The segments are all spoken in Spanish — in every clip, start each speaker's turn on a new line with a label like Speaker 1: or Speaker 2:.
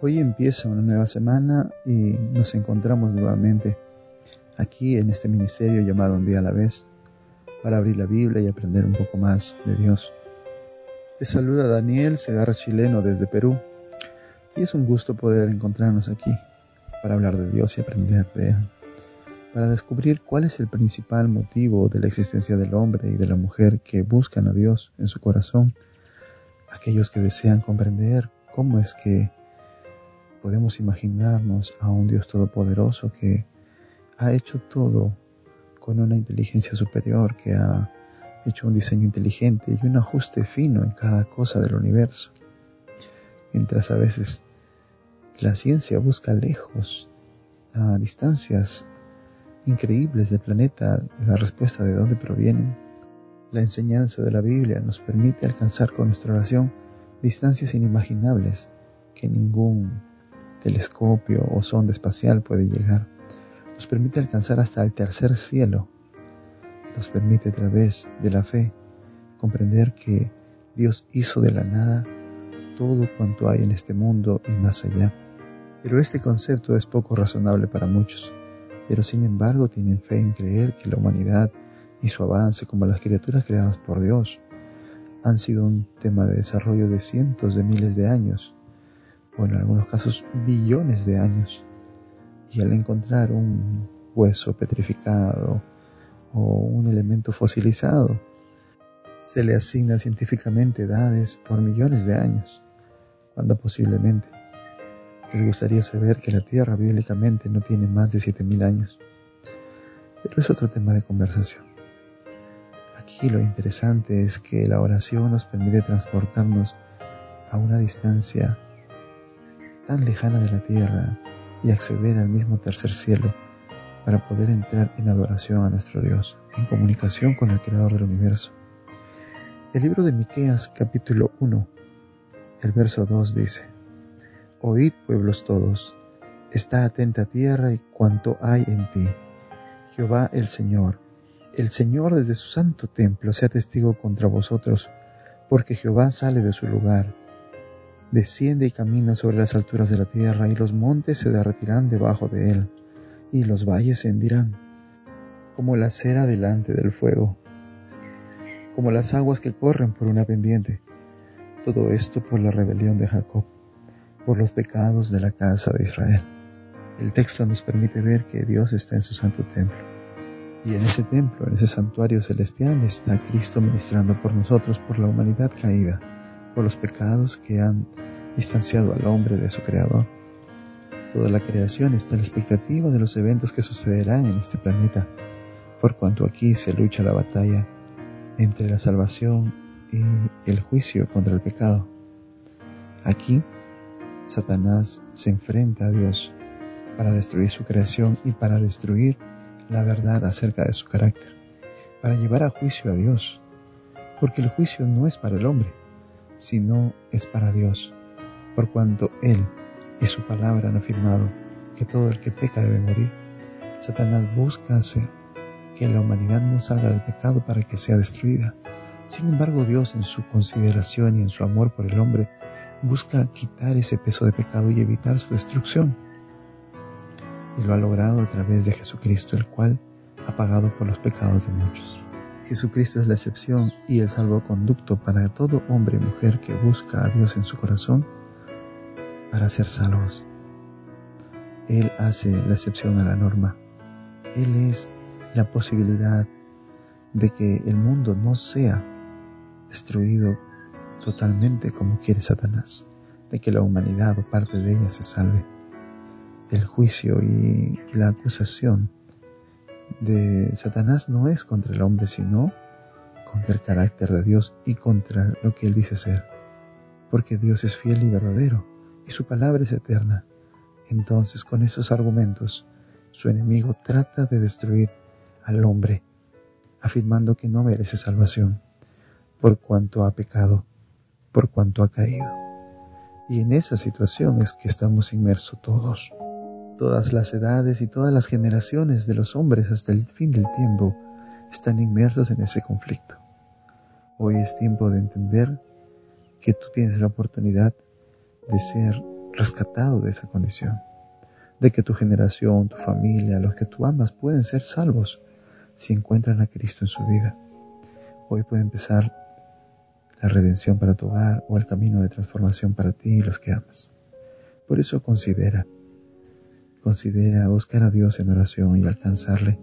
Speaker 1: Hoy empieza una nueva semana y nos encontramos nuevamente aquí en este ministerio llamado Un día a la vez para abrir la Biblia y aprender un poco más de Dios. Te saluda Daniel Segarra Chileno desde Perú y es un gusto poder encontrarnos aquí para hablar de Dios y aprender de para descubrir cuál es el principal motivo de la existencia del hombre y de la mujer que buscan a Dios en su corazón, aquellos que desean comprender cómo es que podemos imaginarnos a un Dios todopoderoso que ha hecho todo con una inteligencia superior, que ha hecho un diseño inteligente y un ajuste fino en cada cosa del universo. Mientras a veces la ciencia busca lejos, a distancias increíbles del planeta, la respuesta de dónde provienen. La enseñanza de la Biblia nos permite alcanzar con nuestra oración distancias inimaginables que ningún telescopio o sonda espacial puede llegar. Nos permite alcanzar hasta el tercer cielo. Nos permite a través de la fe comprender que Dios hizo de la nada todo cuanto hay en este mundo y más allá. Pero este concepto es poco razonable para muchos, pero sin embargo tienen fe en creer que la humanidad y su avance como las criaturas creadas por Dios han sido un tema de desarrollo de cientos de miles de años o en algunos casos billones de años. Y al encontrar un hueso petrificado o un elemento fosilizado, se le asigna científicamente edades por millones de años, cuando posiblemente les gustaría saber que la Tierra bíblicamente no tiene más de 7.000 años. Pero es otro tema de conversación. Aquí lo interesante es que la oración nos permite transportarnos a una distancia tan lejana de la tierra y acceder al mismo tercer cielo para poder entrar en adoración a nuestro Dios, en comunicación con el Creador del universo. El libro de Miqueas capítulo 1, el verso 2 dice: Oíd pueblos todos, está atenta tierra y cuanto hay en ti. Jehová el Señor, el Señor desde su santo templo sea testigo contra vosotros, porque Jehová sale de su lugar desciende y camina sobre las alturas de la tierra, y los montes se derretirán debajo de él, y los valles se hendirán, como la cera delante del fuego, como las aguas que corren por una pendiente. Todo esto por la rebelión de Jacob, por los pecados de la casa de Israel. El texto nos permite ver que Dios está en su santo templo. Y en ese templo, en ese santuario celestial, está Cristo ministrando por nosotros, por la humanidad caída por los pecados que han distanciado al hombre de su creador. Toda la creación está a la expectativa de los eventos que sucederán en este planeta, por cuanto aquí se lucha la batalla entre la salvación y el juicio contra el pecado. Aquí, Satanás se enfrenta a Dios para destruir su creación y para destruir la verdad acerca de su carácter, para llevar a juicio a Dios, porque el juicio no es para el hombre, sino es para Dios, por cuanto Él y su palabra han afirmado que todo el que peca debe morir. Satanás busca hacer que la humanidad no salga del pecado para que sea destruida. Sin embargo, Dios en su consideración y en su amor por el hombre busca quitar ese peso de pecado y evitar su destrucción. Y lo ha logrado a través de Jesucristo, el cual ha pagado por los pecados de muchos. Jesucristo es la excepción y el salvoconducto para todo hombre y mujer que busca a Dios en su corazón para ser salvos. Él hace la excepción a la norma. Él es la posibilidad de que el mundo no sea destruido totalmente como quiere Satanás, de que la humanidad o parte de ella se salve. El juicio y la acusación de Satanás no es contra el hombre, sino contra el carácter de Dios y contra lo que Él dice ser. Porque Dios es fiel y verdadero y su palabra es eterna. Entonces, con esos argumentos, su enemigo trata de destruir al hombre, afirmando que no merece salvación, por cuanto ha pecado, por cuanto ha caído. Y en esa situación es que estamos inmersos todos. Todas las edades y todas las generaciones de los hombres hasta el fin del tiempo están inmersos en ese conflicto. Hoy es tiempo de entender que tú tienes la oportunidad de ser rescatado de esa condición, de que tu generación, tu familia, los que tú amas pueden ser salvos si encuentran a Cristo en su vida. Hoy puede empezar la redención para tu hogar o el camino de transformación para ti y los que amas. Por eso considera, considera buscar a Dios en oración y alcanzarle.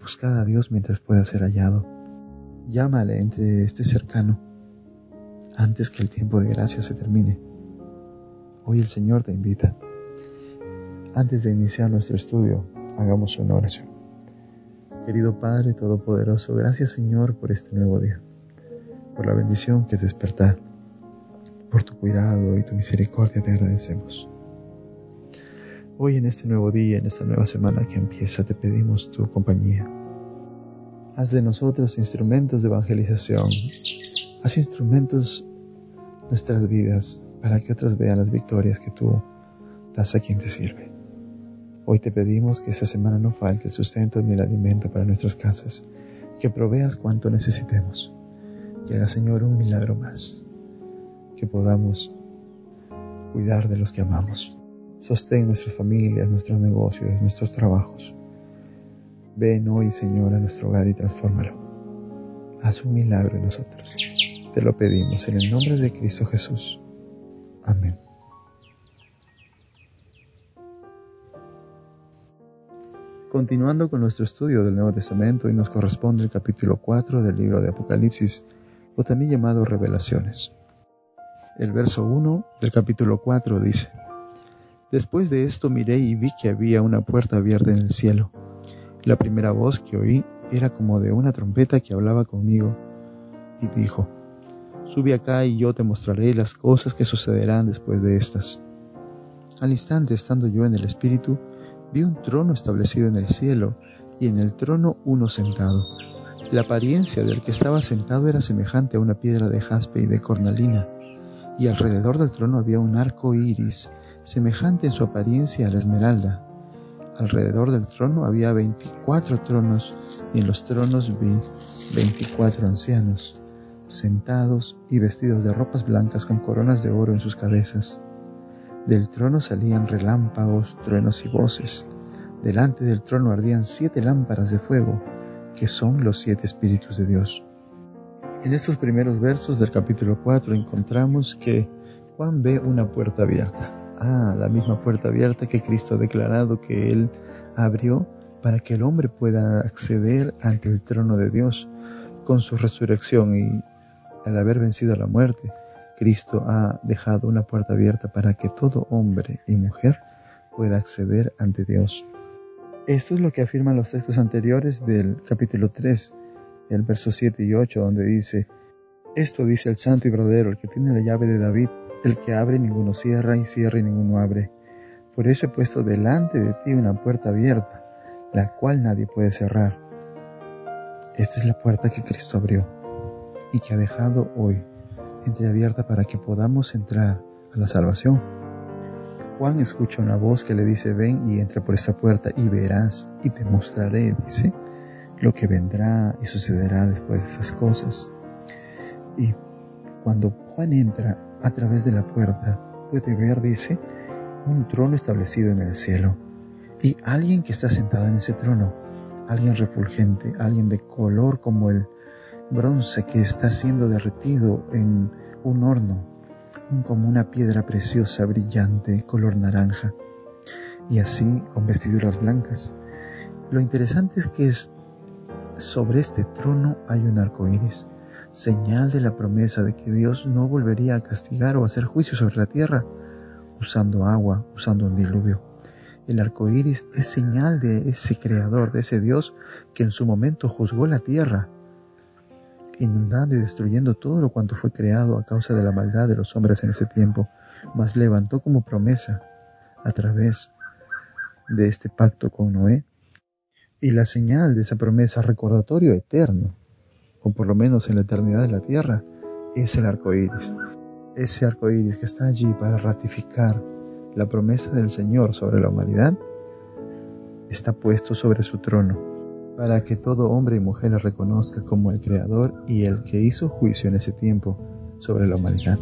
Speaker 1: Buscar a Dios mientras pueda ser hallado. Llámale entre este cercano antes que el tiempo de gracia se termine. Hoy el Señor te invita. Antes de iniciar nuestro estudio, hagamos una oración. Querido Padre Todopoderoso, gracias Señor por este nuevo día, por la bendición que es despertar, por tu cuidado y tu misericordia te agradecemos. Hoy en este nuevo día, en esta nueva semana que empieza, te pedimos tu compañía. Haz de nosotros instrumentos de evangelización. Haz instrumentos nuestras vidas para que otros vean las victorias que tú das a quien te sirve. Hoy te pedimos que esta semana no falte el sustento ni el alimento para nuestras casas, que proveas cuanto necesitemos. Que haga, Señor, un milagro más, que podamos cuidar de los que amamos. Sostén nuestras familias, nuestros negocios, nuestros trabajos. Ven hoy, Señor, a nuestro hogar y transfórmalo. Haz un milagro en nosotros. Te lo pedimos en el nombre de Cristo Jesús. Amén. Continuando con nuestro estudio del Nuevo Testamento, y nos corresponde el capítulo 4 del libro de Apocalipsis, o también llamado Revelaciones. El verso 1 del capítulo 4 dice, Después de esto miré y vi que había una puerta abierta en el cielo. La primera voz que oí era como de una trompeta que hablaba conmigo y dijo, Sube acá y yo te mostraré las cosas que sucederán después de estas. Al instante, estando yo en el Espíritu, vi un trono establecido en el cielo y en el trono uno sentado. La apariencia del que estaba sentado era semejante a una piedra de jaspe y de cornalina, y alrededor del trono había un arco iris, semejante en su apariencia a la esmeralda. Alrededor del trono había veinticuatro tronos, y en los tronos vi veinticuatro ancianos, sentados y vestidos de ropas blancas con coronas de oro en sus cabezas. Del trono salían relámpagos, truenos y voces. Delante del trono ardían siete lámparas de fuego, que son los siete espíritus de Dios. En estos primeros versos del capítulo 4 encontramos que Juan ve una puerta abierta. Ah, la misma puerta abierta que Cristo ha declarado que Él abrió para que el hombre pueda acceder ante el trono de Dios con su resurrección y al haber vencido la muerte Cristo ha dejado una puerta abierta para que todo hombre y mujer pueda acceder ante Dios. Esto es lo que afirman los textos anteriores del capítulo 3, el verso 7 y 8, donde dice, Esto dice el santo y verdadero, el que tiene la llave de David, el que abre ninguno cierra, y cierra y ninguno abre. Por eso he puesto delante de ti una puerta abierta, la cual nadie puede cerrar. Esta es la puerta que Cristo abrió y que ha dejado hoy entreabierta para que podamos entrar a la salvación. Juan escucha una voz que le dice, ven y entra por esta puerta y verás y te mostraré, dice, lo que vendrá y sucederá después de esas cosas. Y cuando Juan entra a través de la puerta, puede ver, dice, un trono establecido en el cielo y alguien que está sentado en ese trono, alguien refulgente, alguien de color como el bronce que está siendo derretido en un horno, como una piedra preciosa, brillante, color naranja, y así con vestiduras blancas. Lo interesante es que es, sobre este trono hay un arco iris, señal de la promesa de que Dios no volvería a castigar o hacer juicio sobre la tierra usando agua, usando un diluvio. El arco iris es señal de ese creador, de ese Dios que en su momento juzgó la tierra inundando y destruyendo todo lo cuanto fue creado a causa de la maldad de los hombres en ese tiempo, mas levantó como promesa a través de este pacto con Noé y la señal de esa promesa recordatorio eterno, o por lo menos en la eternidad de la tierra, es el arco iris. Ese arco iris que está allí para ratificar la promesa del Señor sobre la humanidad está puesto sobre su trono para que todo hombre y mujer le reconozca como el Creador y el que hizo juicio en ese tiempo sobre la humanidad.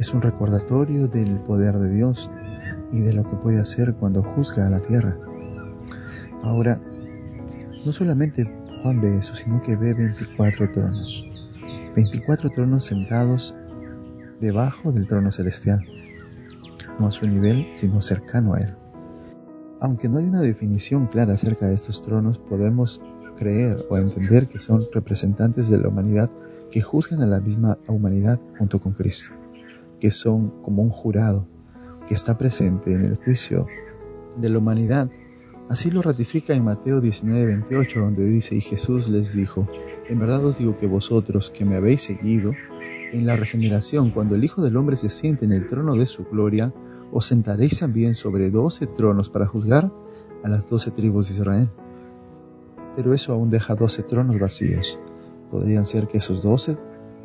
Speaker 1: Es un recordatorio del poder de Dios y de lo que puede hacer cuando juzga a la tierra. Ahora, no solamente Juan ve eso, sino que ve 24 tronos. 24 tronos sentados debajo del trono celestial. No a su nivel, sino cercano a él. Aunque no hay una definición clara acerca de estos tronos, podemos creer o entender que son representantes de la humanidad que juzgan a la misma humanidad junto con Cristo, que son como un jurado que está presente en el juicio de la humanidad. Así lo ratifica en Mateo 19:28, donde dice, y Jesús les dijo, en verdad os digo que vosotros que me habéis seguido, en la regeneración, cuando el Hijo del Hombre se siente en el trono de su gloria, os sentaréis también sobre doce tronos para juzgar a las doce tribus de Israel. Pero eso aún deja doce tronos vacíos. Podrían ser que esos doce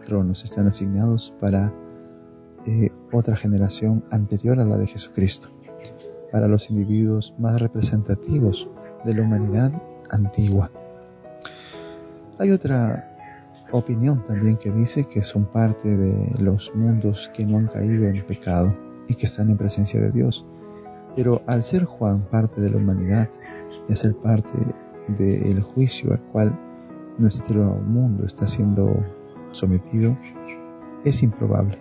Speaker 1: tronos están asignados para eh, otra generación anterior a la de Jesucristo, para los individuos más representativos de la humanidad antigua. Hay otra opinión también que dice que son parte de los mundos que no han caído en pecado y que están en presencia de Dios. Pero al ser Juan parte de la humanidad y a ser parte del juicio al cual nuestro mundo está siendo sometido, es improbable,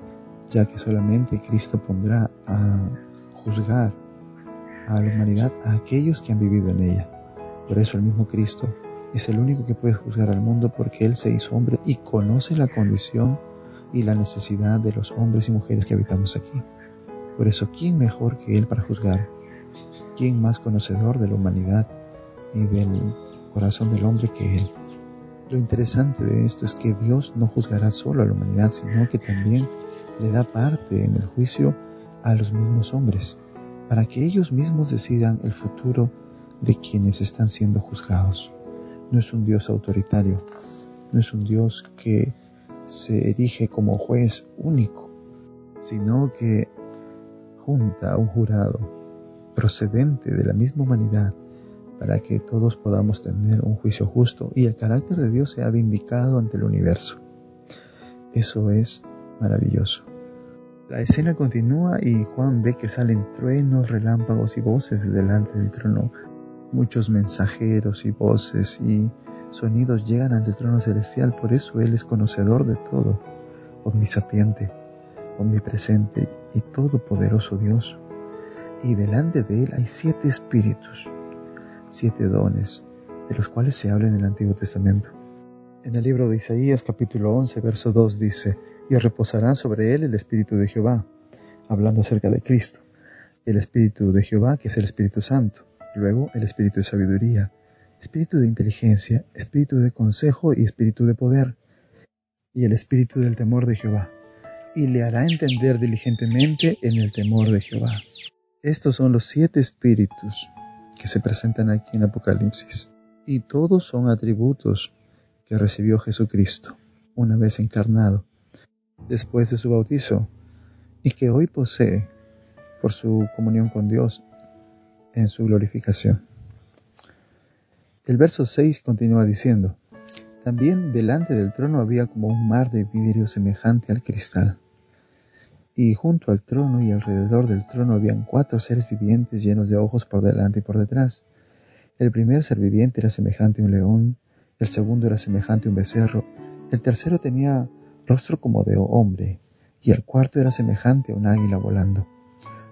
Speaker 1: ya que solamente Cristo pondrá a juzgar a la humanidad a aquellos que han vivido en ella. Por eso el mismo Cristo es el único que puede juzgar al mundo porque Él se hizo hombre y conoce la condición y la necesidad de los hombres y mujeres que habitamos aquí. Por eso, ¿quién mejor que Él para juzgar? ¿Quién más conocedor de la humanidad y del corazón del hombre que Él? Lo interesante de esto es que Dios no juzgará solo a la humanidad, sino que también le da parte en el juicio a los mismos hombres, para que ellos mismos decidan el futuro de quienes están siendo juzgados. No es un Dios autoritario, no es un Dios que se erige como juez único, sino que junta a un jurado procedente de la misma humanidad para que todos podamos tener un juicio justo y el carácter de Dios sea vindicado ante el universo. Eso es maravilloso. La escena continúa y Juan ve que salen truenos, relámpagos y voces delante del trono Muchos mensajeros y voces y sonidos llegan ante el trono celestial, por eso Él es conocedor de todo, omnisapiente, omnipresente y todopoderoso Dios. Y delante de Él hay siete espíritus, siete dones, de los cuales se habla en el Antiguo Testamento. En el libro de Isaías capítulo 11, verso 2 dice, y reposará sobre Él el Espíritu de Jehová, hablando acerca de Cristo, el Espíritu de Jehová que es el Espíritu Santo Luego el espíritu de sabiduría, espíritu de inteligencia, espíritu de consejo y espíritu de poder, y el espíritu del temor de Jehová, y le hará entender diligentemente en el temor de Jehová. Estos son los siete espíritus que se presentan aquí en Apocalipsis, y todos son atributos que recibió Jesucristo una vez encarnado, después de su bautizo, y que hoy posee por su comunión con Dios en su glorificación. El verso 6 continúa diciendo, también delante del trono había como un mar de vidrio semejante al cristal. Y junto al trono y alrededor del trono habían cuatro seres vivientes llenos de ojos por delante y por detrás. El primer ser viviente era semejante a un león, el segundo era semejante a un becerro, el tercero tenía rostro como de hombre, y el cuarto era semejante a un águila volando.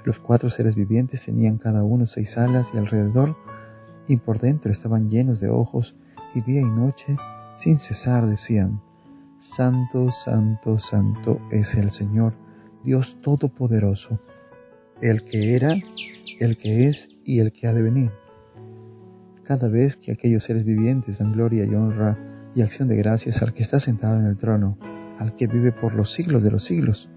Speaker 1: Los cuatro seres vivientes tenían cada uno seis alas y alrededor y por dentro estaban llenos de ojos y día y noche sin cesar decían, Santo, Santo, Santo es el Señor, Dios Todopoderoso, el que era, el que es y el que ha de venir. Cada vez que aquellos seres vivientes dan gloria y honra y acción de gracias al que está sentado en el trono, al que vive por los siglos de los siglos,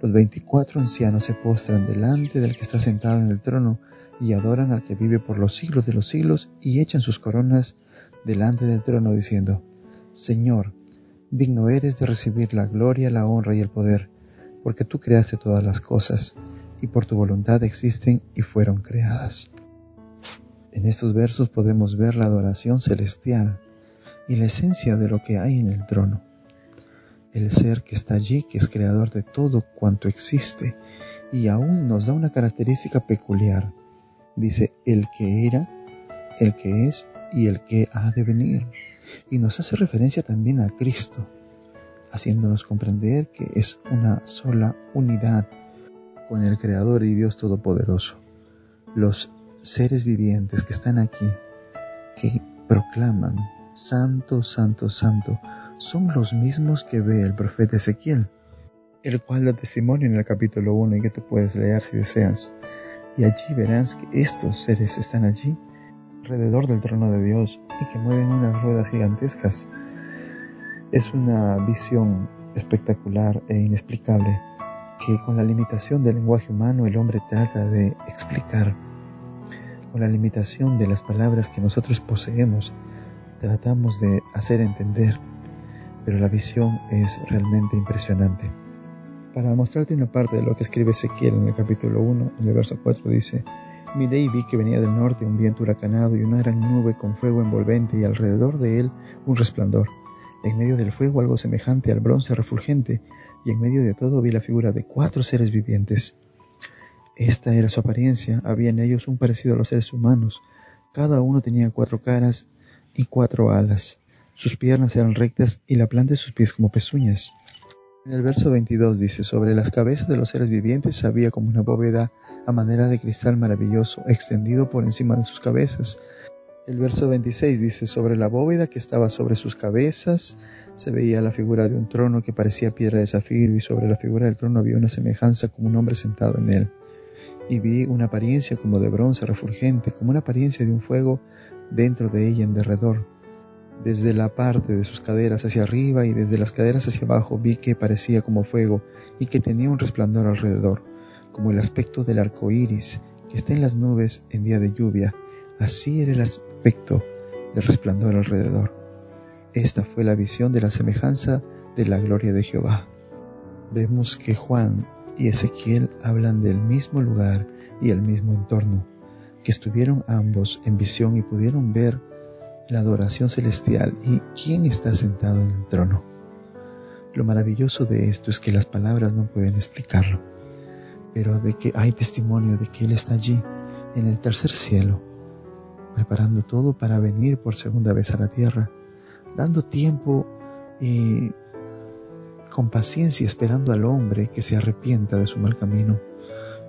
Speaker 1: los veinticuatro ancianos se postran delante del que está sentado en el trono y adoran al que vive por los siglos de los siglos y echan sus coronas delante del trono diciendo, Señor, digno eres de recibir la gloria, la honra y el poder, porque tú creaste todas las cosas y por tu voluntad existen y fueron creadas. En estos versos podemos ver la adoración celestial y la esencia de lo que hay en el trono. El ser que está allí, que es creador de todo cuanto existe, y aún nos da una característica peculiar. Dice el que era, el que es y el que ha de venir. Y nos hace referencia también a Cristo, haciéndonos comprender que es una sola unidad con el Creador y Dios Todopoderoso. Los seres vivientes que están aquí, que proclaman, Santo, Santo, Santo, son los mismos que ve el profeta Ezequiel, el cual da testimonio en el capítulo 1 y que tú puedes leer si deseas. Y allí verás que estos seres están allí, alrededor del trono de Dios, y que mueven unas ruedas gigantescas. Es una visión espectacular e inexplicable que con la limitación del lenguaje humano el hombre trata de explicar. Con la limitación de las palabras que nosotros poseemos, tratamos de hacer entender pero la visión es realmente impresionante. Para mostrarte una parte de lo que escribe Ezequiel en el capítulo 1, en el verso 4 dice, Miré y vi que venía del norte un viento huracanado y una gran nube con fuego envolvente y alrededor de él un resplandor. En medio del fuego algo semejante al bronce refulgente y en medio de todo vi la figura de cuatro seres vivientes. Esta era su apariencia, había en ellos un parecido a los seres humanos. Cada uno tenía cuatro caras y cuatro alas. Sus piernas eran rectas y la planta de sus pies como pezuñas. En el verso 22 dice, sobre las cabezas de los seres vivientes había como una bóveda a manera de cristal maravilloso extendido por encima de sus cabezas. El verso 26 dice, sobre la bóveda que estaba sobre sus cabezas se veía la figura de un trono que parecía piedra de zafiro y sobre la figura del trono había una semejanza como un hombre sentado en él. Y vi una apariencia como de bronce refulgente, como una apariencia de un fuego dentro de ella en derredor desde la parte de sus caderas hacia arriba y desde las caderas hacia abajo vi que parecía como fuego y que tenía un resplandor alrededor, como el aspecto del arco iris que está en las nubes en día de lluvia. Así era el aspecto del resplandor alrededor. Esta fue la visión de la semejanza de la gloria de Jehová. Vemos que Juan y Ezequiel hablan del mismo lugar y el mismo entorno, que estuvieron ambos en visión y pudieron ver la adoración celestial y quién está sentado en el trono. Lo maravilloso de esto es que las palabras no pueden explicarlo, pero de que hay testimonio de que Él está allí, en el tercer cielo, preparando todo para venir por segunda vez a la tierra, dando tiempo y con paciencia esperando al hombre que se arrepienta de su mal camino.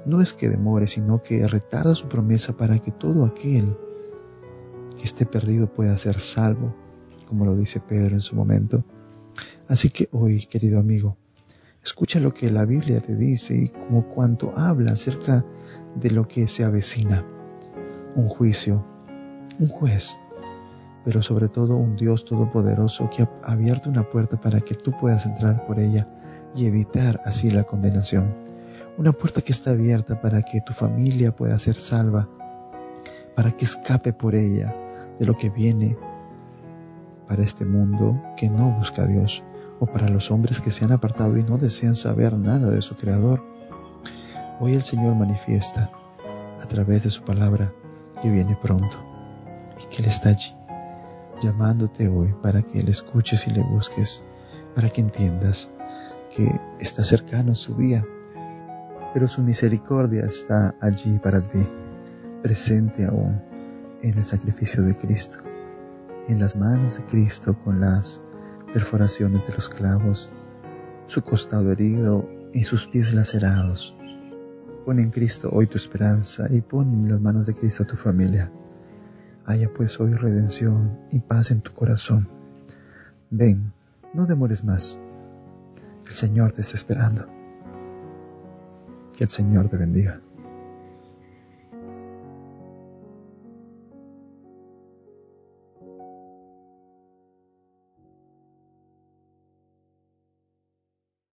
Speaker 1: No es que demore, sino que retarda su promesa para que todo aquel que esté perdido pueda ser salvo, como lo dice Pedro en su momento. Así que hoy, querido amigo, escucha lo que la Biblia te dice y como cuanto habla acerca de lo que se avecina. Un juicio, un juez, pero sobre todo un Dios todopoderoso que ha abierto una puerta para que tú puedas entrar por ella y evitar así la condenación. Una puerta que está abierta para que tu familia pueda ser salva, para que escape por ella de lo que viene para este mundo que no busca a Dios o para los hombres que se han apartado y no desean saber nada de su Creador. Hoy el Señor manifiesta a través de su palabra que viene pronto y que Él está allí llamándote hoy para que le escuches y le busques, para que entiendas que está cercano su día, pero su misericordia está allí para ti, presente aún en el sacrificio de Cristo, en las manos de Cristo con las perforaciones de los clavos, su costado herido y sus pies lacerados. Pon en Cristo hoy tu esperanza y pon en las manos de Cristo a tu familia. Haya pues hoy redención y paz en tu corazón. Ven, no demores más. El Señor te está esperando. Que el Señor te bendiga.